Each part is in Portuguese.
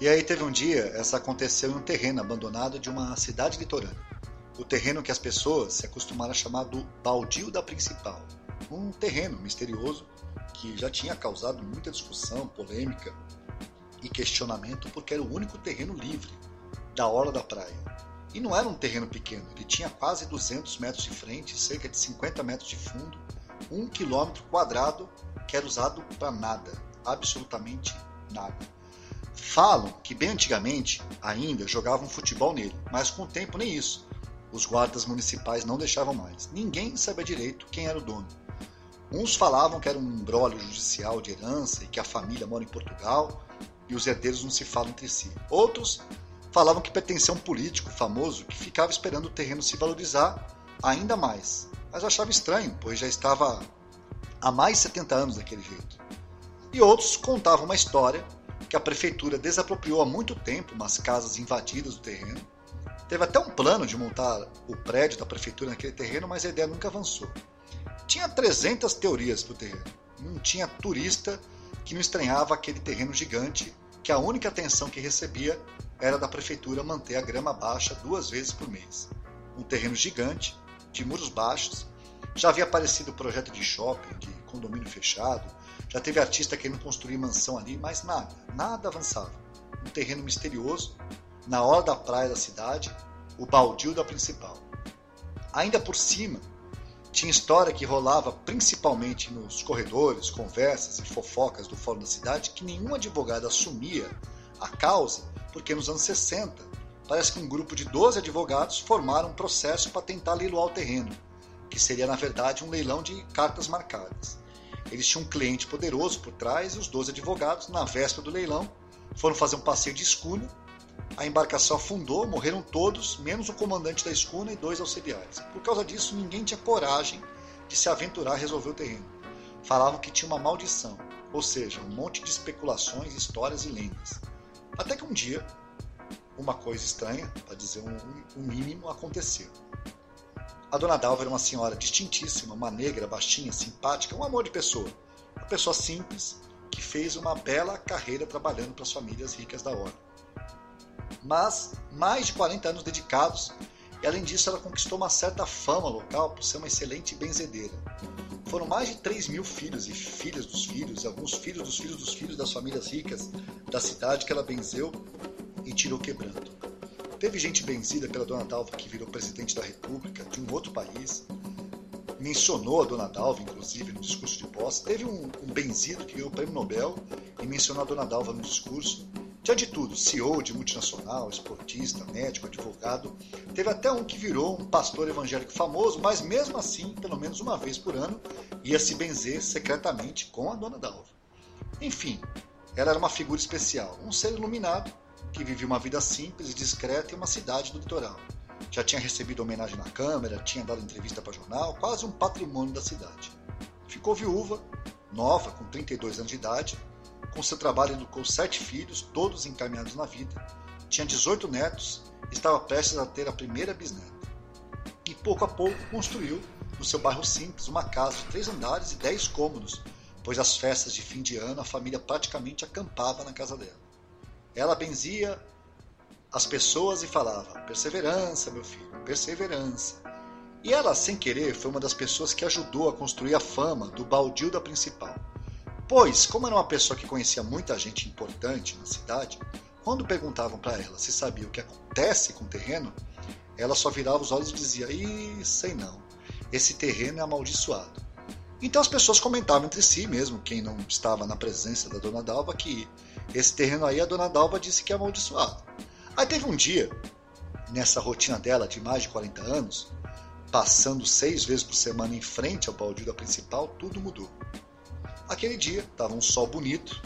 E aí teve um dia, essa aconteceu em um terreno abandonado de uma cidade litorânea. O terreno que as pessoas se acostumaram a chamar do baldio da principal. Um terreno misterioso que já tinha causado muita discussão, polêmica e questionamento porque era o único terreno livre da orla da praia. E não era um terreno pequeno, ele tinha quase 200 metros de frente, cerca de 50 metros de fundo, um quilômetro quadrado que era usado para nada, absolutamente nada. Falam que bem antigamente ainda jogavam futebol nele, mas com o tempo nem isso. Os guardas municipais não deixavam mais. Ninguém sabia direito quem era o dono. Uns falavam que era um embrólio judicial de herança e que a família mora em Portugal e os herdeiros não se falam entre si. Outros falavam que pertencia a um político famoso que ficava esperando o terreno se valorizar ainda mais. Mas achava estranho, pois já estava há mais de 70 anos daquele jeito. E outros contavam uma história que a prefeitura desapropriou há muito tempo umas casas invadidas do terreno. Teve até um plano de montar o prédio da prefeitura naquele terreno, mas a ideia nunca avançou. Tinha 300 teorias para o terreno. Não tinha turista que não estranhava aquele terreno gigante que a única atenção que recebia era da prefeitura manter a grama baixa duas vezes por mês. Um terreno gigante, de muros baixos, já havia aparecido projeto de shopping, de condomínio fechado, já teve artista querendo construir mansão ali, mas nada, nada avançava. Um terreno misterioso, na hora da praia da cidade, o baldio da principal. Ainda por cima, tinha história que rolava principalmente nos corredores, conversas e fofocas do Fórum da Cidade que nenhum advogado assumia a causa, porque nos anos 60 parece que um grupo de 12 advogados formaram um processo para tentar leiloar o terreno, que seria na verdade um leilão de cartas marcadas. Eles tinham um cliente poderoso por trás e os 12 advogados, na véspera do leilão, foram fazer um passeio de escuna a embarcação afundou, morreram todos, menos o comandante da escuna e dois auxiliares. Por causa disso, ninguém tinha coragem de se aventurar a resolver o terreno. Falavam que tinha uma maldição, ou seja, um monte de especulações, histórias e lendas. Até que um dia, uma coisa estranha, para dizer um, um mínimo, aconteceu. A dona Dalva era uma senhora distintíssima, uma negra, baixinha, simpática, um amor de pessoa. Uma pessoa simples que fez uma bela carreira trabalhando para as famílias ricas da hora mas mais de 40 anos dedicados, e além disso ela conquistou uma certa fama local por ser uma excelente benzedeira. Foram mais de 3 mil filhos e filhas dos filhos, alguns filhos dos filhos dos filhos das famílias ricas da cidade que ela benzeu e tirou quebrando. Teve gente benzida pela Dona Dalva que virou presidente da República de um outro país, mencionou a Dona Dalva, inclusive, no discurso de posse. Teve um, um benzido que ganhou o prêmio Nobel e mencionou a Dona Dalva no discurso. Tinha de tudo, CEO de multinacional, esportista, médico, advogado. Teve até um que virou um pastor evangélico famoso, mas mesmo assim, pelo menos uma vez por ano, ia se benzer secretamente com a dona Dalva. Enfim, ela era uma figura especial, um ser iluminado que vivia uma vida simples e discreta em uma cidade do litoral. Já tinha recebido homenagem na Câmara, tinha dado entrevista para jornal, quase um patrimônio da cidade. Ficou viúva, nova, com 32 anos de idade, com seu trabalho, educou sete filhos, todos encaminhados na vida. Tinha 18 netos e estava prestes a ter a primeira bisneta. E pouco a pouco construiu, no seu bairro simples, uma casa de três andares e dez cômodos, pois às festas de fim de ano a família praticamente acampava na casa dela. Ela benzia as pessoas e falava: Perseverança, meu filho, perseverança. E ela, sem querer, foi uma das pessoas que ajudou a construir a fama do baldio da principal. Pois, como era uma pessoa que conhecia muita gente importante na cidade, quando perguntavam para ela se sabia o que acontece com o terreno, ela só virava os olhos e dizia: Ih, sei não, esse terreno é amaldiçoado. Então as pessoas comentavam entre si, mesmo quem não estava na presença da dona Dalva, que esse terreno aí a dona Dalva disse que é amaldiçoado. Aí teve um dia, nessa rotina dela de mais de 40 anos, passando seis vezes por semana em frente ao baldio da principal, tudo mudou. Aquele dia estava um sol bonito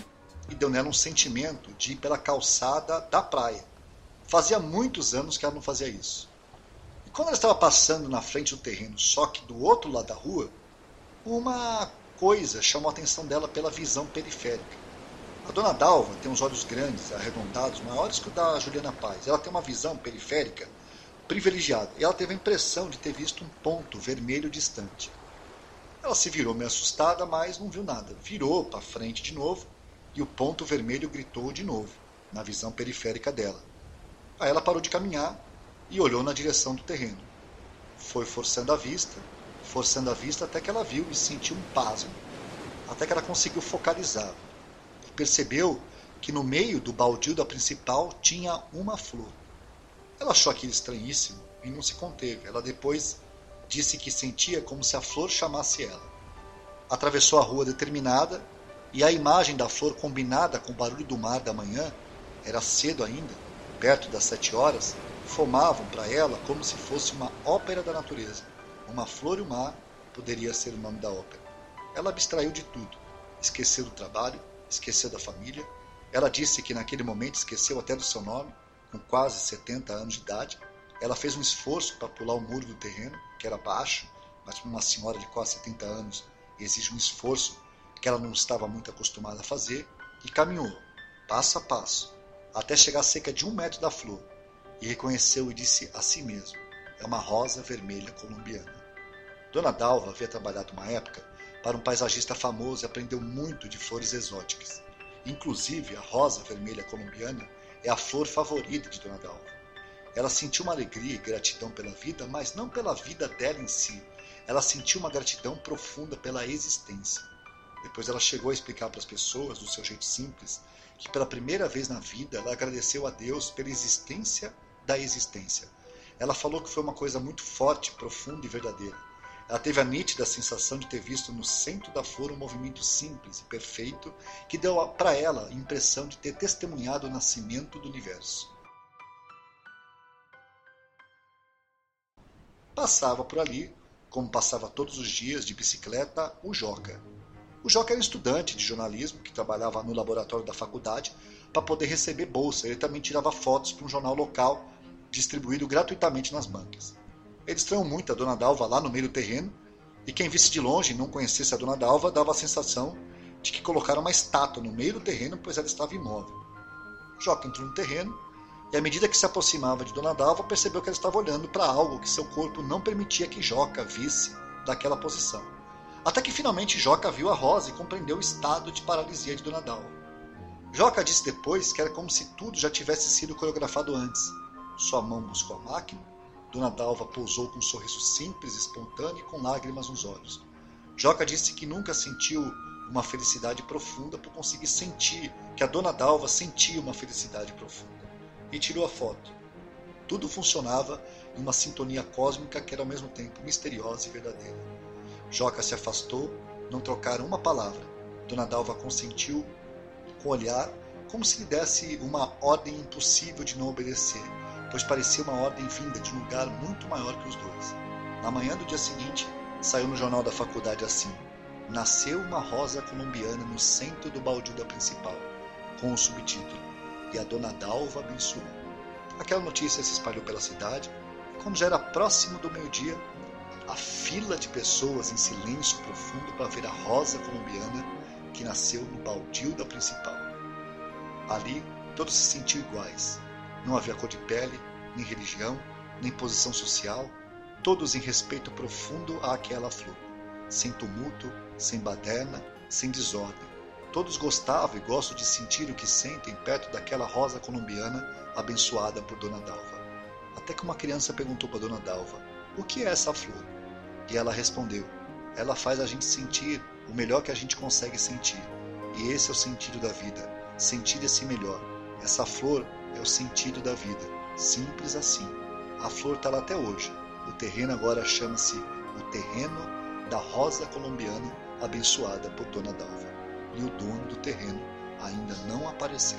e deu nela um sentimento de ir pela calçada da praia. Fazia muitos anos que ela não fazia isso. E quando ela estava passando na frente do terreno, só que do outro lado da rua, uma coisa chamou a atenção dela pela visão periférica. A dona Dalva tem uns olhos grandes, arredondados, maiores que o da Juliana Paz. Ela tem uma visão periférica privilegiada e ela teve a impressão de ter visto um ponto vermelho distante. Ela se virou meio assustada, mas não viu nada. Virou para frente de novo e o ponto vermelho gritou de novo, na visão periférica dela. Aí ela parou de caminhar e olhou na direção do terreno. Foi forçando a vista, forçando a vista até que ela viu e sentiu um pasmo, até que ela conseguiu focalizar e percebeu que no meio do baldio da principal tinha uma flor. Ela achou aquilo estranhíssimo e não se conteve. Ela depois disse que sentia como se a flor chamasse ela. Atravessou a rua determinada e a imagem da flor combinada com o barulho do mar da manhã, era cedo ainda, perto das sete horas, fomavam para ela como se fosse uma ópera da natureza. Uma flor e o mar poderia ser o nome da ópera. Ela abstraiu de tudo, esqueceu do trabalho, esqueceu da família. Ela disse que naquele momento esqueceu até do seu nome, com quase 70 anos de idade. Ela fez um esforço para pular o muro do terreno, que era baixo, mas para uma senhora de quase 70 anos exige um esforço que ela não estava muito acostumada a fazer, e caminhou, passo a passo, até chegar a cerca de um metro da flor, e reconheceu e disse a si mesmo: é uma rosa vermelha colombiana. Dona Dalva havia trabalhado uma época para um paisagista famoso e aprendeu muito de flores exóticas. Inclusive, a rosa vermelha colombiana é a flor favorita de Dona Dalva. Ela sentiu uma alegria e gratidão pela vida, mas não pela vida dela em si. Ela sentiu uma gratidão profunda pela existência. Depois ela chegou a explicar para as pessoas, do seu jeito simples, que pela primeira vez na vida ela agradeceu a Deus pela existência da existência. Ela falou que foi uma coisa muito forte, profunda e verdadeira. Ela teve a nítida sensação de ter visto no centro da flor um movimento simples e perfeito que deu para ela a impressão de ter testemunhado o nascimento do universo. Passava por ali, como passava todos os dias de bicicleta, o Joca, o Joca era estudante de jornalismo que trabalhava no laboratório da faculdade para poder receber bolsa. Ele também tirava fotos para um jornal local distribuído gratuitamente nas bancas. Ele estranhou muito a Dona Dalva lá no meio do terreno e quem visse de longe e não conhecesse a Dona Dalva dava a sensação de que colocaram uma estátua no meio do terreno pois ela estava imóvel. Joca entrou no terreno e à medida que se aproximava de Dona Dalva percebeu que ela estava olhando para algo que seu corpo não permitia que Joca visse daquela posição. Até que finalmente Joca viu a Rosa e compreendeu o estado de paralisia de Dona Dalva. Joca disse depois que era como se tudo já tivesse sido coreografado antes. Sua mão buscou a máquina, Dona Dalva pousou com um sorriso simples, espontâneo e com lágrimas nos olhos. Joca disse que nunca sentiu uma felicidade profunda por conseguir sentir que a Dona Dalva sentia uma felicidade profunda. E tirou a foto. Tudo funcionava em uma sintonia cósmica que era ao mesmo tempo misteriosa e verdadeira. Joca se afastou, não trocaram uma palavra. Dona Dalva consentiu com o olhar, como se lhe desse uma ordem impossível de não obedecer, pois parecia uma ordem vinda de um lugar muito maior que os dois. Na manhã do dia seguinte, saiu no jornal da faculdade assim: Nasceu uma rosa colombiana no centro do baldio da principal, com o subtítulo: E a Dona Dalva abençoou. Aquela notícia se espalhou pela cidade, e como já era próximo do meio-dia, a fila de pessoas em silêncio profundo para ver a rosa colombiana que nasceu no baldio da principal. Ali, todos se sentiam iguais. Não havia cor de pele, nem religião, nem posição social, todos em respeito profundo àquela flor, sem tumulto, sem baderna, sem desordem. Todos gostavam e gostam de sentir o que sentem perto daquela rosa colombiana abençoada por Dona Dalva. Até que uma criança perguntou para Dona Dalva: O que é essa flor? E ela respondeu: Ela faz a gente sentir o melhor que a gente consegue sentir. E esse é o sentido da vida. Sentir esse melhor. Essa flor é o sentido da vida. Simples assim. A flor está lá até hoje. O terreno agora chama-se o terreno da rosa colombiana abençoada por Dona Dalva. E o dono do terreno ainda não apareceu.